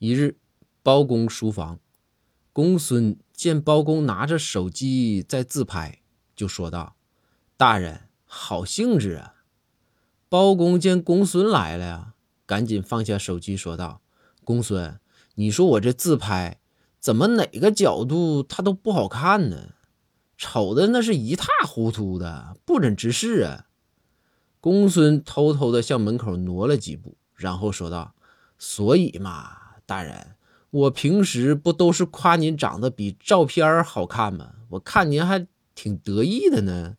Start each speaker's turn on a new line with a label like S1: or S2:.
S1: 一日，包公书房，公孙见包公拿着手机在自拍，就说道：“大人，好兴致啊！”包公见公孙来了呀，赶紧放下手机，说道：“公孙，你说我这自拍怎么哪个角度他都不好看呢？丑的那是一塌糊涂的，不忍直视啊！”公孙偷偷的向门口挪了几步，然后说道：“所以嘛。”大人，我平时不都是夸您长得比照片好看吗？我看您还挺得意的呢。